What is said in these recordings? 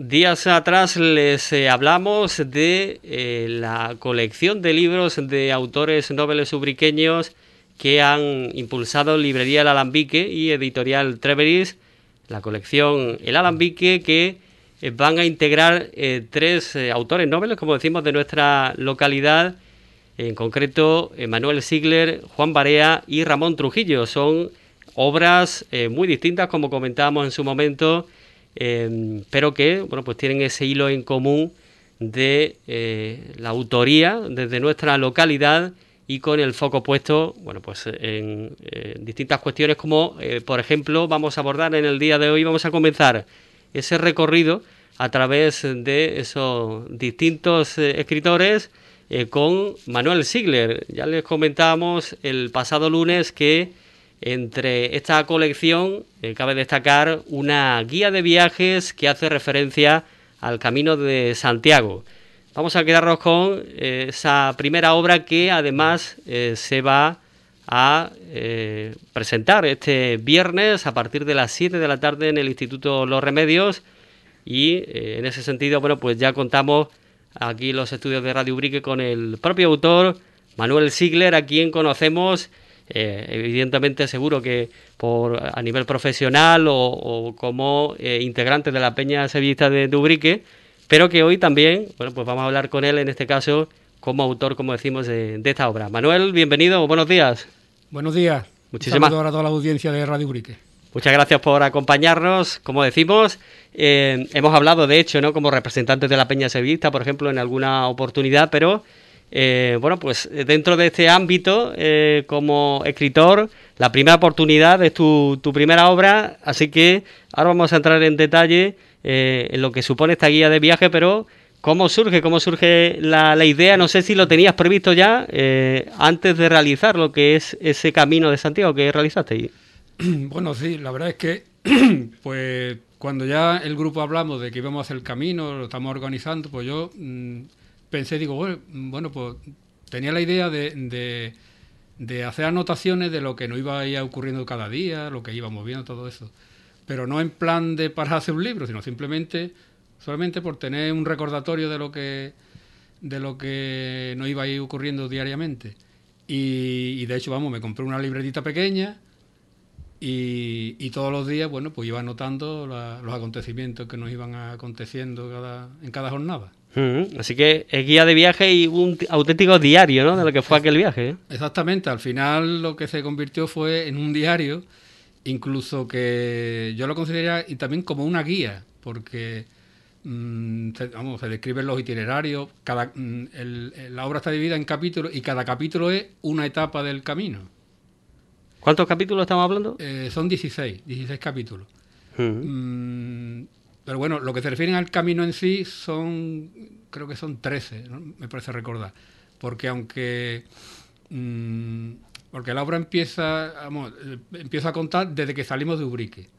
días atrás les eh, hablamos de eh, la colección de libros de autores nobles ubriqueños que han impulsado Librería El Alambique y Editorial Treveris, la colección El Alambique, que eh, van a integrar tres autores nobles, como decimos, de nuestra localidad, en concreto Manuel Sigler, Juan Barea y Ramón Trujillo. Son obras muy distintas, como comentábamos en su momento, Em, pero que bueno, pues tienen ese hilo en común de eh, la autoría desde nuestra localidad y con el foco puesto bueno, pues en, distintas cuestiones como, eh, por ejemplo, vamos a abordar en el día de hoy, vamos a comenzar ese recorrido a través de esos distintos eh, escritores con Manuel Sigler. Ya les comentábamos el pasado lunes que entre esta colección eh, cabe destacar una guía de viajes que hace referencia al Camino de Santiago. Vamos a quedarnos con eh, esa primera obra que además eh, se va a presentar este viernes a partir de las 7 de la tarde en el Instituto Los Remedios y en ese sentido, bueno, pues ya contamos aquí los estudios de Radio Ubrique con el propio autor, Manuel Sigler, a quien conocemos eh, evidentemente seguro que por a nivel profesional o, como eh, integrante de la Peña Sevillista de Dubrique, pero que hoy también, bueno, pues vamos a hablar con él en este caso como autor, como decimos, de, esta obra. Manuel, bienvenido, buenos días. Buenos días. Muchísimas gracias a toda la audiencia de Radio Ubrique. Muchas gracias por acompañarnos. Como decimos, eh, hemos hablado, de hecho, ¿no? como representantes de la Peña Sevillista, por ejemplo, en alguna oportunidad, pero eh, bueno, pues eh, dentro de este ámbito, eh, como escritor, la primera oportunidad es tu, primera obra, así que ahora vamos a entrar en detalle en lo que supone esta guía de viaje, pero ¿cómo surge? ¿Cómo surge la, idea? No sé si lo tenías previsto ya antes de realizar lo que es ese camino de Santiago que realizaste. Bueno, sí, la verdad es que, pues cuando ya el grupo hablamos de que íbamos a hacer el camino, lo estamos organizando, pues yo... Mm, pensé, digo, bueno, pues tenía la idea de, de, hacer anotaciones de lo que nos iba a ir ocurriendo cada día, lo que íbamos viendo, todo eso. Pero no en plan de para hacer un libro, sino simplemente, solamente por tener un recordatorio de lo que, de lo que nos iba a ir ocurriendo diariamente. Y, de hecho, vamos, me compré una libretita pequeña y, y, todos los días, bueno, pues iba anotando los acontecimientos que nos iban aconteciendo cada, en cada jornada. Así que es guía de viaje y un auténtico diario, ¿no? De lo que fue aquel viaje. ¿eh? Exactamente. Al final lo que se convirtió fue en un diario, incluso que yo lo consideraría y también como una guía, porque mm, se, vamos, se describen los itinerarios. Cada, mm, la obra está dividida en capítulos y cada capítulo es una etapa del camino. ¿Cuántos capítulos estamos hablando? Eh, son 16, 16 capítulos. Pero bueno, lo que se refieren al camino en sí son, creo que son 13, me parece recordar. Porque aunque... Mm, porque la obra empieza, vamos, empieza a contar desde que salimos de Ubrique.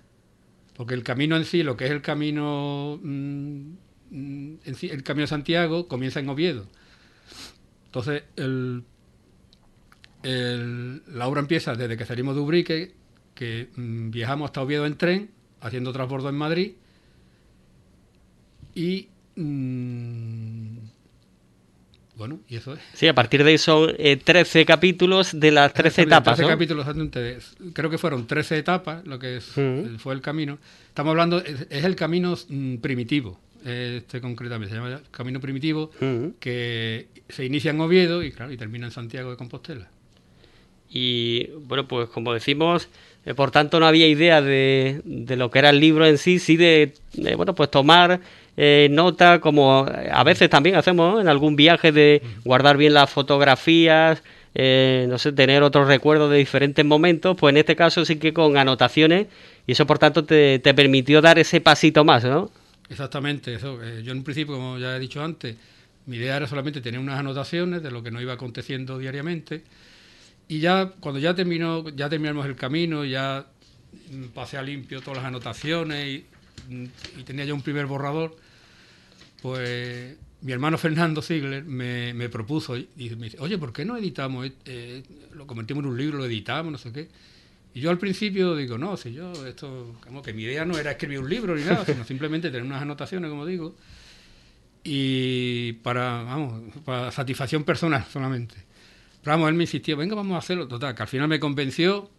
Porque el camino en sí, lo que es el camino, mm, el camino de Santiago, comienza en Oviedo. Entonces, la obra empieza desde que salimos de Ubrique, que mm, viajamos hasta Oviedo en tren, haciendo transbordo en Madrid, y. Mm, bueno, y eso es. Sí, a partir de ahí son 13 eh, capítulos de las 13 etapas. 13 capítulos, creo que fueron 13 etapas, lo que fue el camino. Estamos hablando, es, el camino mm, primitivo, este concretamente, se llama camino primitivo, que se inicia en Oviedo y, claro, y termina en Santiago de Compostela. Y bueno, pues como decimos, eh, por tanto no había idea de, de, lo que era el libro en sí, sí de, de bueno, pues tomar eh, nota, como a veces también hacemos en algún viaje de guardar bien las fotografías, eh, no sé, tener otros recuerdos de diferentes momentos, pues en este caso sí que con anotaciones y eso por tanto te, permitió dar ese pasito más, ¿no? Exactamente, eso. Eh, yo en un principio, como ya he dicho antes, mi idea era solamente tener unas anotaciones de lo que nos iba aconteciendo diariamente y ya cuando ya terminó, ya terminamos el camino, ya pasé a limpio todas las anotaciones y y tenía ya un primer borrador, pues mi hermano Fernando Ziegler me, propuso y me dice, oye, ¿por qué no editamos? Eh, lo convertimos en un libro, lo editamos, no sé qué. Y yo al principio digo, no, si yo, esto, como que mi idea no era escribir un libro ni nada, sino simplemente tener unas anotaciones, como digo, y para, vamos, para satisfacción personal solamente. Pero vamos, él me insistió, venga, vamos a hacerlo, total, que al final me convenció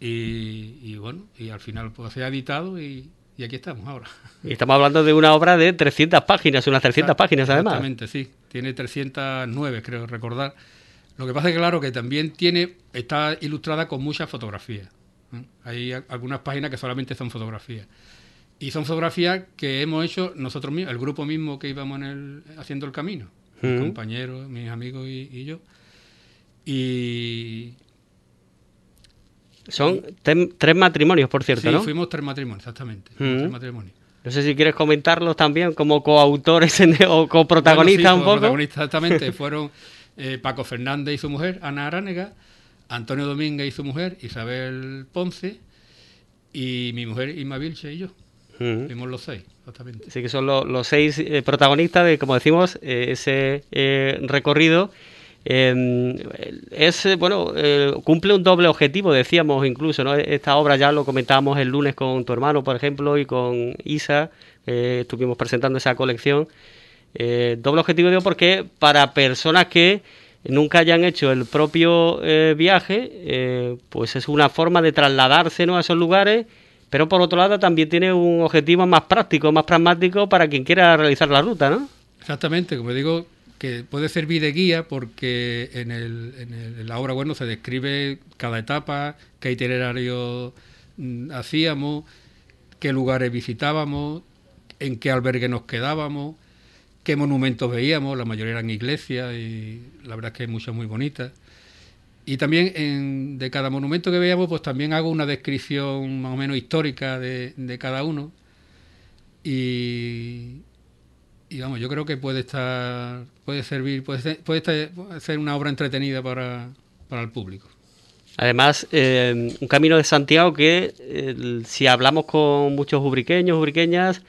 y, bueno, y al final pues se ha editado y, aquí estamos ahora. Y estamos hablando de una obra de 300 páginas, unas 300 páginas además. Exactamente, sí, tiene 309 creo recordar. Lo que pasa es que claro que también tiene, está ilustrada con muchas fotografías. Hay algunas páginas que solamente son fotografías. Y son fotografías que hemos hecho nosotros mismos, el grupo mismo que íbamos en el, haciendo el camino, mis compañeros, mis amigos y, yo. Y. Son tres matrimonios, por cierto, sí, fuimos tres matrimonios, exactamente. tres matrimonios. No sé si quieres comentarlos también como coautores o coprotagonistas un poco. exactamente. Fueron eh, Paco Fernández y su mujer, Ana Aránega, Antonio Domínguez y su mujer, Isabel Ponce, y mi mujer Inma Vilche y yo. Fuimos los seis, exactamente. Sí, que son los seis eh, protagonistas de, como decimos, eh, ese eh, recorrido. Em, es, bueno, cumple un doble objetivo, decíamos incluso, ¿no? Esta obra ya lo comentábamos el lunes con tu hermano, por ejemplo, y con Isa, estuvimos presentando esa colección. doble objetivo digo porque para personas que nunca hayan hecho el propio viaje, pues es una forma de trasladarse ¿no? a esos lugares pero por otro lado también tiene un objetivo más práctico, más pragmático para quien quiera realizar la ruta, ¿no? Exactamente, como digo, que puede servir de guía porque en, el, en, la obra bueno se describe cada etapa, qué itinerario mm, hacíamos, qué lugares visitábamos, en qué albergue nos quedábamos, qué monumentos veíamos, la mayoría eran iglesias y la verdad es que hay muchas muy bonitas. Y también en, de cada monumento que veamos, pues también hago una descripción más o menos histórica de, cada uno. Y, vamos, yo creo que puede estar, puede servir, puede ser, puede ser una obra entretenida para, el público. Además, eh, un camino de Santiago que, si hablamos con muchos ubriqueños, ubriqueñas,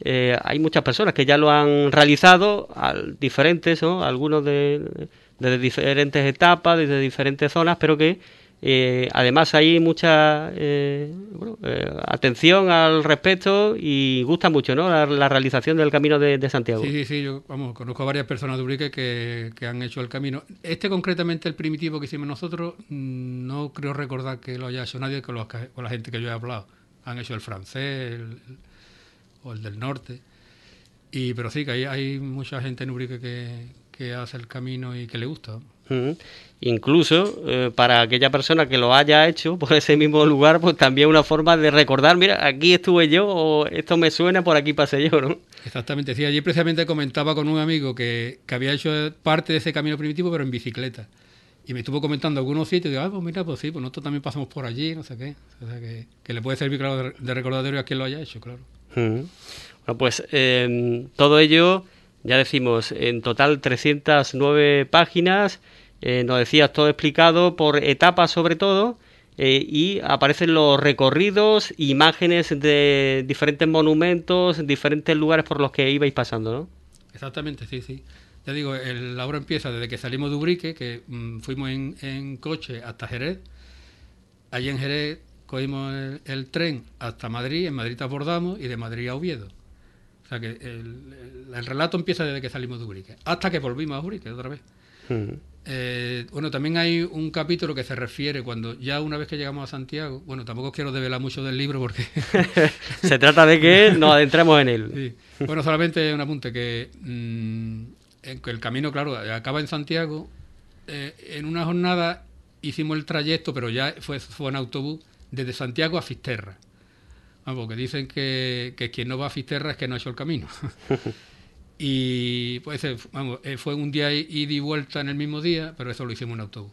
eh, hay muchas personas que ya lo han realizado, al, diferentes, ¿no? algunos de desde diferentes etapas, desde diferentes zonas, pero que eh, además hay mucha eh, eh, atención al respecto y gusta mucho ¿no? la, realización del camino de, Santiago. Sí, sí, sí, yo vamos, conozco a varias personas de Urique que, que, han hecho el camino. Este concretamente, el primitivo que hicimos nosotros, mm, no creo recordar que lo haya hecho nadie con, los, con la gente que yo he hablado. Han hecho el francés o el del norte. Y, pero sí, que hay, hay mucha gente en Urique que, que hace el camino y que le gusta. Incluso eh, para aquella persona que lo haya hecho por ese mismo lugar, pues también una forma de recordar, mira, aquí estuve yo o esto me suena, por aquí pasé yo, ¿no? Exactamente, sí, allí precisamente comentaba con un amigo que, que había hecho parte de ese camino primitivo, pero en bicicleta. Y me estuvo comentando algunos sitios y digo, ah, pues mira, pues sí, pues nosotros también pasamos por allí, no sé qué. O sea, que, que le puede servir, claro, de, recordatorio a quien lo haya hecho, claro. Bueno, pues eh, todo ello ya decimos, en total 309 páginas, eh, nos decías todo explicado por etapas sobre todo, eh, y aparecen los recorridos, imágenes de diferentes monumentos, diferentes lugares por los que ibais pasando, ¿no? Exactamente, sí, sí. Ya digo, la obra empieza desde que salimos de Ubrique, que mm, fuimos en, coche hasta Jerez. Allí en Jerez cogimos el, el, tren hasta Madrid, en Madrid abordamos y de Madrid a Oviedo. O sea que el, relato empieza desde que salimos de Urique, hasta que volvimos a Urique otra vez. Eh, bueno, también hay un capítulo que se refiere cuando ya una vez que llegamos a Santiago, bueno, tampoco quiero develar mucho del libro porque... se trata de que nos adentremos en él. Bueno, solamente un apunte, que mm, el camino, claro, acaba en Santiago. Eh, en una jornada hicimos el trayecto, pero ya fue, fue en autobús, desde Santiago a Fisterra. Vamos, que dicen que, quien no va a Fisterra es que no ha hecho el camino. y pues eh, vamos, eh, fue un día ida y vuelta en el mismo día, pero eso lo hicimos en autobús.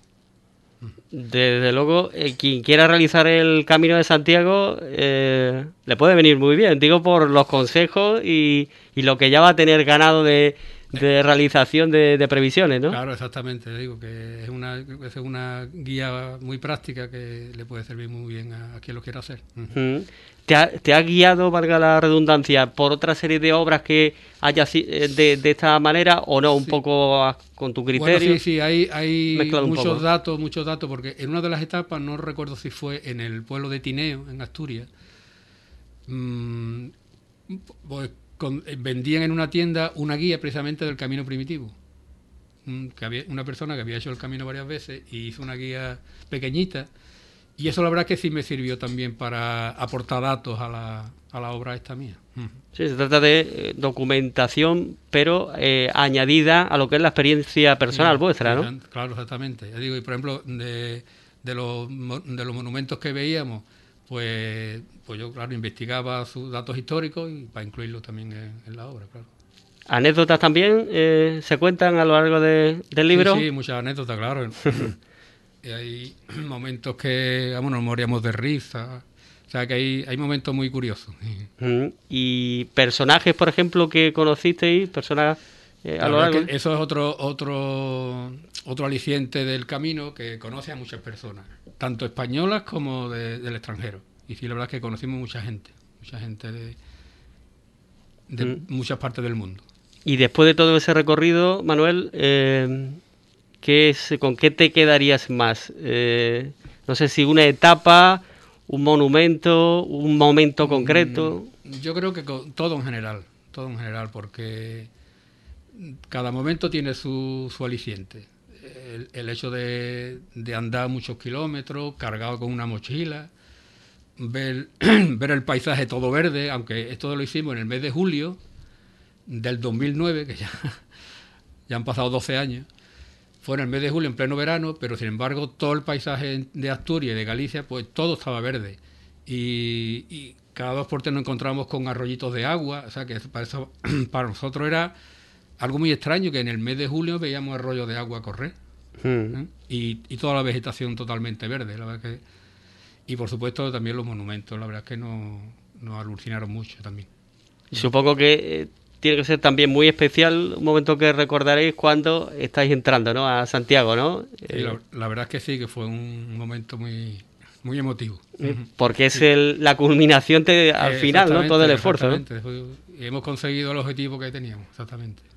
Desde luego, eh, quien quiera realizar el camino de Santiago le puede venir muy bien, digo por los consejos y, lo que ya va a tener ganado de, de realización de, previsiones, ¿no? Claro, exactamente. Digo que es una, es una guía muy práctica que le puede servir muy bien a, quien lo quiera hacer. ¿Te, ha, guiado, valga la redundancia, por otra serie de obras que haya eh, de, de esta manera o no, un poco con tu criterio? Bueno, sí, sí, hay, hay muchos datos, muchos datos, porque en una de las etapas, no recuerdo si fue en el pueblo de Tineo, en Asturias, mmm, pues eh, vendían en una tienda una guía precisamente del camino primitivo. Que había, una persona que había hecho el camino varias veces y hizo una guía pequeñita. Y eso la verdad que sí me sirvió también para aportar datos a la, a la obra esta mía. Sí, se trata de eh, documentación, pero eh, añadida a lo que es la experiencia personal vuestra, ¿no? Claro, exactamente. Ya digo, y por ejemplo, de, de, los, de los monumentos que veíamos, pues, pues yo, claro, investigaba sus datos históricos y para incluirlos también en, la obra, claro. ¿Anécdotas también eh, se cuentan a lo largo del libro? Sí, muchas anécdotas, claro. y hay momentos que, vamos, nos moríamos de risa. O sea, que hay, hay momentos muy curiosos. ¿Y personajes, por ejemplo, que conocisteis? ¿Personas eh, a lo largo? eso es otro, otro, otro aliciente del camino que conoce a muchas personas tanto españolas como del extranjero. Y sí, la verdad es que conocimos mucha gente, mucha gente de, mm. muchas partes del mundo. Y después de todo ese recorrido, Manuel, eh, ¿qué es, ¿con qué te quedarías más? Eh, no sé si una etapa, un monumento, un momento concreto. Mm, yo creo que todo en general, todo en general, porque cada momento tiene su, su aliciente el, hecho de, andar muchos kilómetros cargado con una mochila, ver, ver el paisaje todo verde, aunque esto lo hicimos en el mes de julio del 2009, que ya, ya han pasado 12 años, fue en el mes de julio en pleno verano, pero sin embargo todo el paisaje de Asturias y de Galicia, pues todo estaba verde. Y, cada dos por tres nos encontramos con arroyitos de agua, o sea que para, eso, para nosotros era algo muy extraño que en el mes de julio veíamos arroyos de agua correr. Hmm. Y, toda la vegetación totalmente verde, la verdad que... Y por supuesto también los monumentos, la verdad es que nos, alucinaron mucho también. Supongo que eh, tiene que ser también muy especial un momento que recordaréis cuando estáis entrando ¿no? a Santiago, ¿no? Eh, la, verdad es que sí, que fue un momento muy, muy emotivo. Eh, porque es el, la culminación al final, ¿no? Todo el esfuerzo. Y hemos conseguido el objetivo que teníamos, exactamente.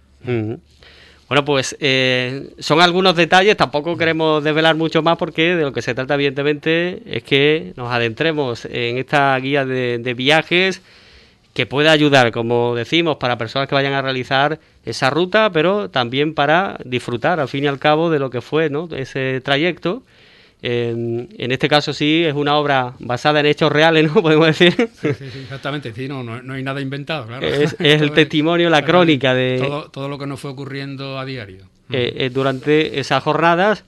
Bueno, pues eh, son algunos detalles, tampoco queremos desvelar mucho más porque de lo que se trata evidentemente es que nos adentremos en esta guía de, viajes que pueda ayudar, como decimos, para personas que vayan a realizar esa ruta, pero también para disfrutar al fin y al cabo de lo que fue ¿no? ese trayecto en este caso sí es una obra basada en hechos reales, ¿no? Podemos decir. Sí, sí, exactamente, sí, no, no, hay nada inventado, claro. Es, el testimonio, la crónica de... Todo, todo, lo que nos fue ocurriendo a diario. Eh, eh, durante esas jornadas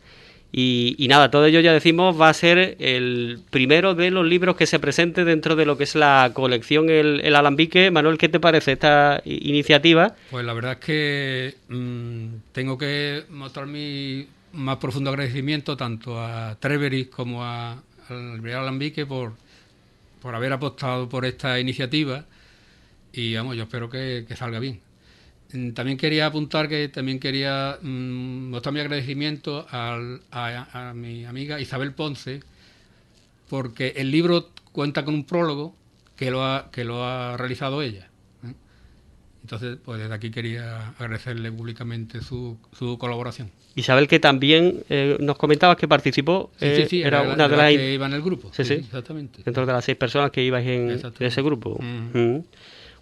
y, nada, todo ello ya decimos va a ser el primero de los libros que se presente dentro de lo que es la colección El, Alambique. Manuel, ¿qué te parece esta iniciativa? Pues la verdad es que mm, tengo que mostrar mi más profundo agradecimiento tanto a Treveris como a, al Alambique por, por haber apostado por esta iniciativa y vamos, yo espero que, salga bien. Mm, también quería apuntar que también quería mm, mostrar mi agradecimiento a, a, mi amiga Isabel Ponce, porque el libro cuenta con un prólogo que lo ha, que lo ha realizado ella. ¿Eh? Entonces, pues desde aquí quería agradecerle públicamente su, su colaboración. Isabel, que también eh, nos comentabas que participó, sí, sí, sí, era, una de las que iba en el grupo. Sí, sí, exactamente. Dentro de las seis personas que ibais en, ese grupo. Mm.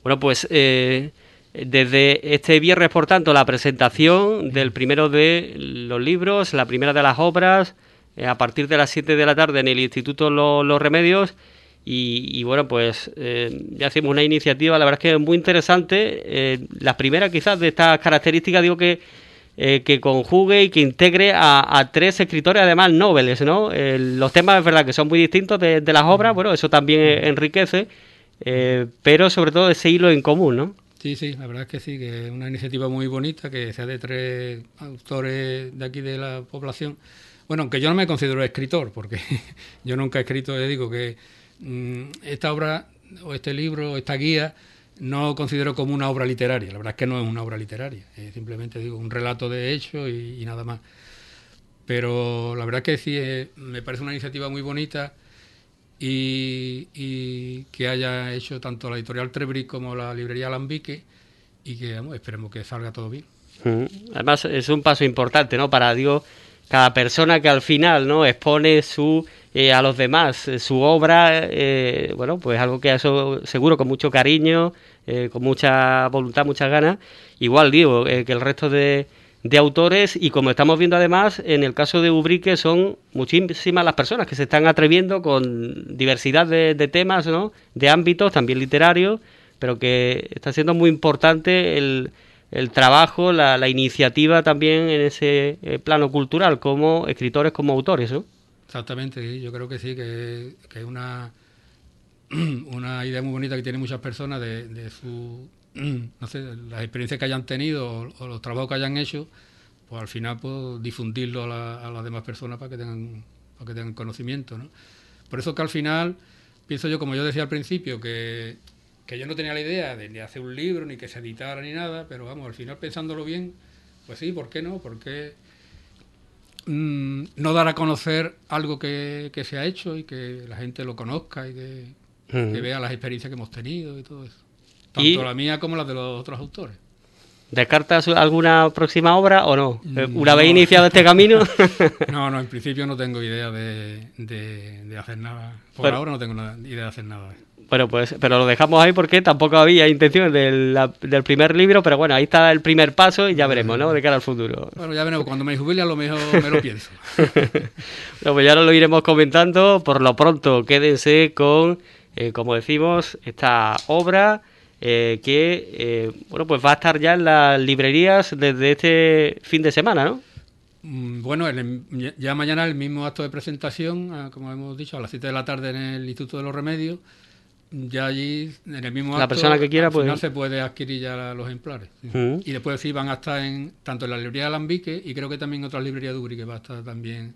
Bueno, pues eh, desde este viernes, por tanto, la presentación del primero de los libros, la primera de las obras, eh, a partir de las 7 de la tarde en el Instituto Los, Remedios. Y, bueno, pues ya hacemos una iniciativa, la verdad es que es muy interesante. la primera quizás de estas características, digo que eh, que conjugue y que integre a, tres escritores, además nobles, ¿no? los temas es verdad que son muy distintos de, las obras, bueno, eso también enriquece, eh, pero sobre todo ese hilo en común, ¿no? Sí, sí, la verdad es que sí, que es una iniciativa muy bonita, que sea de tres autores de aquí de la población. Bueno, aunque yo no me considero escritor, porque yo nunca he escrito, le digo que esta obra o este libro, esta guía, no considero como una obra literaria. La verdad es que no es una obra literaria. simplemente digo un relato de hecho y, nada más. Pero la verdad es que sí, me parece una iniciativa muy bonita y, que haya hecho tanto la editorial Trebri como la librería Alambique y que esperemos que salga todo bien. Además es un paso importante, ¿no? Para digo cada persona que al final, ¿no? Expone su eh, a los demás eh, su obra, eh, bueno, pues algo que eso seguro con mucho cariño, con mucha voluntad, muchas ganas. Igual digo que el resto de, de autores y como estamos viendo además en el caso de Ubrique son muchísimas las personas que se están atreviendo con diversidad de, de temas, ¿no? De ámbitos, también literarios, pero que está siendo muy importante el el trabajo, la, la iniciativa también en ese eh, plano cultural, como escritores, como autores, ¿no? Exactamente, yo creo que sí, que, es una, una idea muy bonita que tienen muchas personas de, su, no sé, las experiencias que hayan tenido o, los trabajos que hayan hecho, pues al final pues, difundirlo a, las demás personas para que tengan, para que tengan conocimiento, ¿no? Por eso que al final, pienso yo, como yo decía al principio, que que yo no tenía la idea de, hacer un libro, ni que se editara, ni nada, pero vamos, al final pensándolo bien, pues sí, ¿por qué no? ¿Por qué mm, no dar a conocer algo que, se ha hecho y que la gente lo conozca y que, vea las experiencias que hemos tenido y todo eso? Tanto la mía como la de los otros autores. ¿Descartas alguna próxima obra o no? Mm, ¿Una vez iniciado este camino? no, no, en principio no tengo idea de, hacer nada. Por ahora no tengo idea de hacer nada. Bueno, pues, pero lo dejamos ahí porque tampoco había intención del, del, primer libro, pero bueno, ahí está el primer paso y ya veremos, ¿no? De cara al futuro. Bueno, ya veremos, cuando me jubile a lo mejor me lo pienso. bueno, pues ya lo iremos comentando. Por lo pronto, quédense con, eh, como decimos, esta obra eh, que, eh, bueno, pues va a estar ya en las librerías desde este fin de semana, ¿no? Mm, bueno, ya mañana el mismo acto de presentación, ah, como hemos dicho, a las 7 de la tarde en el Instituto de los Remedios ya allí en el mismo la persona que quiera pues se puede adquirir ya los ejemplares y después sí van a estar en tanto en la librería de Alambique y creo que también en otras librerías de Uri que va a estar también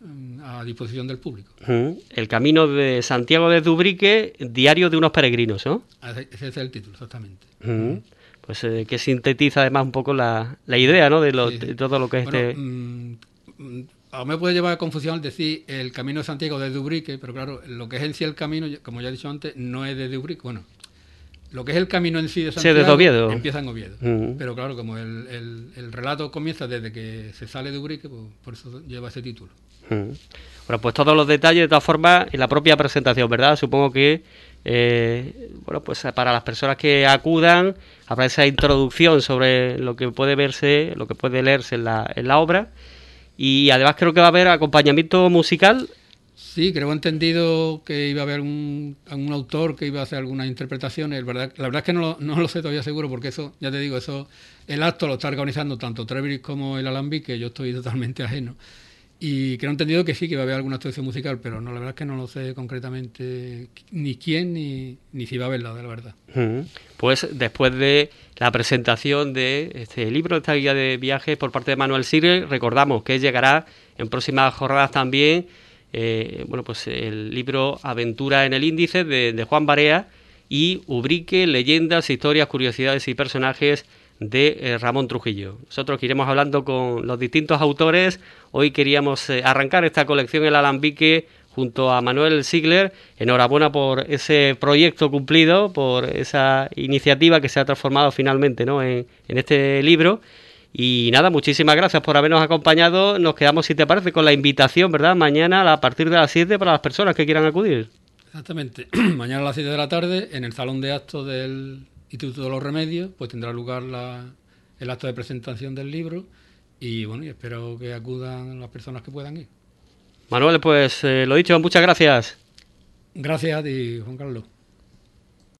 mm, a disposición del público. El camino de Santiago de Dubrique, diario de unos peregrinos, ¿no? Ese es el título, exactamente. Pues eh, que sintetiza además un poco la, la idea, ¿no? De, todo lo que es este... Mm, a me puede llevar a confusión decir el camino de Santiago de Dubrique, pero claro, lo que es en sí el camino, como ya he dicho antes, no es de Dubrique. Bueno, lo que es el camino en sí de Santiago empieza en Oviedo. Pero claro, como el, el, relato comienza desde que se sale de Ubrique, pues por eso lleva ese título. Bueno, pues todos los detalles, de todas formas, en la propia presentación, ¿verdad? Supongo que, eh, bueno, pues para las personas que acudan, habrá esa introducción sobre lo que puede verse, lo que puede leerse en la, en la obra y además creo que va a haber acompañamiento musical. Sí, creo entendido que iba a haber un, algún autor que iba a hacer algunas interpretaciones. La verdad es que no lo, no lo sé todavía seguro porque eso, ya te digo, eso el acto lo está organizando tanto Trevis como el Alambique, que yo estoy totalmente ajeno. Y creo entendido que sí, que va a haber alguna actuación musical, pero no, la verdad es que no lo sé concretamente ni quién ni, ni si va a haberla, de la verdad. Pues después de la presentación de este libro, esta guía de viajes por parte de Manuel Sirre, recordamos que llegará en próximas jornadas también, eh, bueno, pues el libro Aventura en el Índice de, de Juan Barea y Ubrique, leyendas, historias, curiosidades y personajes de eh, Ramón Trujillo. Nosotros iremos hablando con los distintos autores. Hoy queríamos eh, arrancar esta colección El Alambique junto a Manuel Sigler. Enhorabuena por ese proyecto cumplido, por esa iniciativa que se ha transformado finalmente ¿no? en, este libro. Y nada, muchísimas gracias por habernos acompañado. Nos quedamos, si te parece, con la invitación, ¿verdad? Mañana a partir de las 7 para las personas que quieran acudir. Exactamente. Mañana a las 7 de la tarde en el salón de actos del Instituto de los Remedios, pues tendrá lugar el acto de presentación del libro y bueno, y espero que acudan las personas que puedan ir. Manuel, pues eh, lo dicho, muchas gracias. Gracias a ti, Juan Carlos.